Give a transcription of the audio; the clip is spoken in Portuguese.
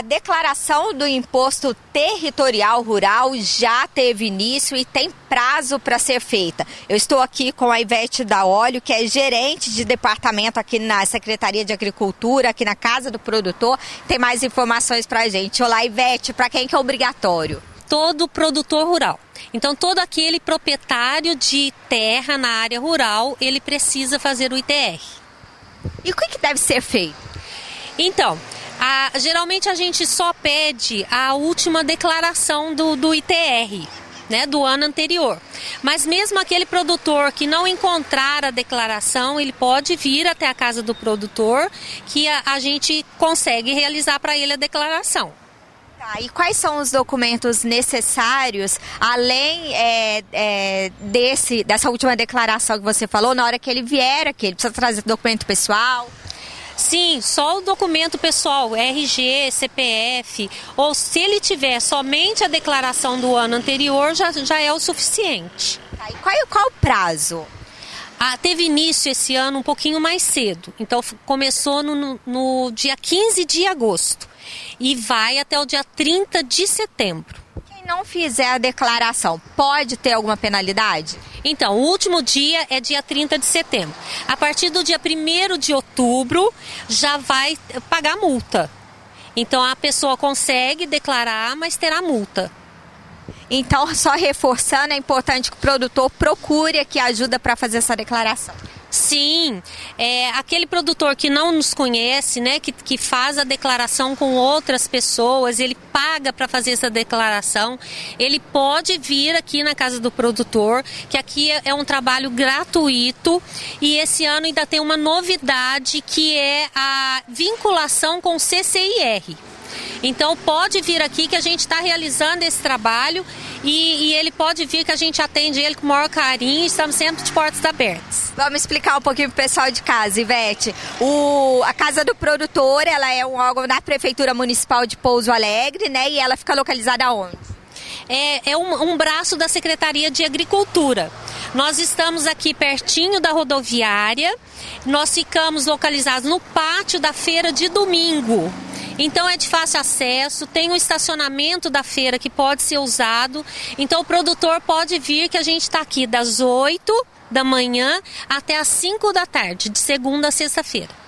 a declaração do imposto territorial rural já teve início e tem prazo para ser feita. Eu estou aqui com a Ivete da Óleo, que é gerente de departamento aqui na Secretaria de Agricultura, aqui na Casa do Produtor. Tem mais informações para a gente. Olá, Ivete, para quem que é obrigatório? Todo produtor rural. Então, todo aquele proprietário de terra na área rural, ele precisa fazer o ITR. E o que, que deve ser feito? Então, a, geralmente a gente só pede a última declaração do, do ITR. Né, do ano anterior. Mas mesmo aquele produtor que não encontrar a declaração, ele pode vir até a casa do produtor que a, a gente consegue realizar para ele a declaração. Tá, e quais são os documentos necessários, além é, é, desse, dessa última declaração que você falou, na hora que ele vier aqui? Ele precisa trazer documento pessoal? Sim, só o documento pessoal, RG, CPF, ou se ele tiver somente a declaração do ano anterior, já, já é o suficiente. Tá, e qual, qual o prazo? Ah, teve início esse ano um pouquinho mais cedo, então começou no, no, no dia 15 de agosto e vai até o dia 30 de setembro não fizer a declaração, pode ter alguma penalidade? Então, o último dia é dia 30 de setembro. A partir do dia 1 de outubro, já vai pagar multa. Então, a pessoa consegue declarar, mas terá multa. Então, só reforçando, é importante que o produtor procure aqui ajuda para fazer essa declaração. Sim, é, aquele produtor que não nos conhece, né, que, que faz a declaração com outras pessoas, ele paga para fazer essa declaração, ele pode vir aqui na casa do produtor, que aqui é, é um trabalho gratuito e esse ano ainda tem uma novidade que é a vinculação com o CCIR. Então pode vir aqui que a gente está realizando esse trabalho e, e, ele pode vir que a gente atende ele com o maior carinho e estamos sempre de portas abertas. Vamos explicar um pouquinho para o pessoal de casa, Ivete. O, a Casa do Produtor, ela é um órgão da Prefeitura Municipal de Pouso Alegre, né? E ela fica localizada onde? É, é um, um braço da Secretaria de Agricultura. Nós estamos aqui pertinho da rodoviária, nós ficamos localizados no pátio da feira de domingo. Então é de fácil acesso, tem um estacionamento da feira que pode ser usado. Então o produtor pode vir que a gente está aqui das 8 da manhã até as 5 da tarde, de segunda a sexta-feira.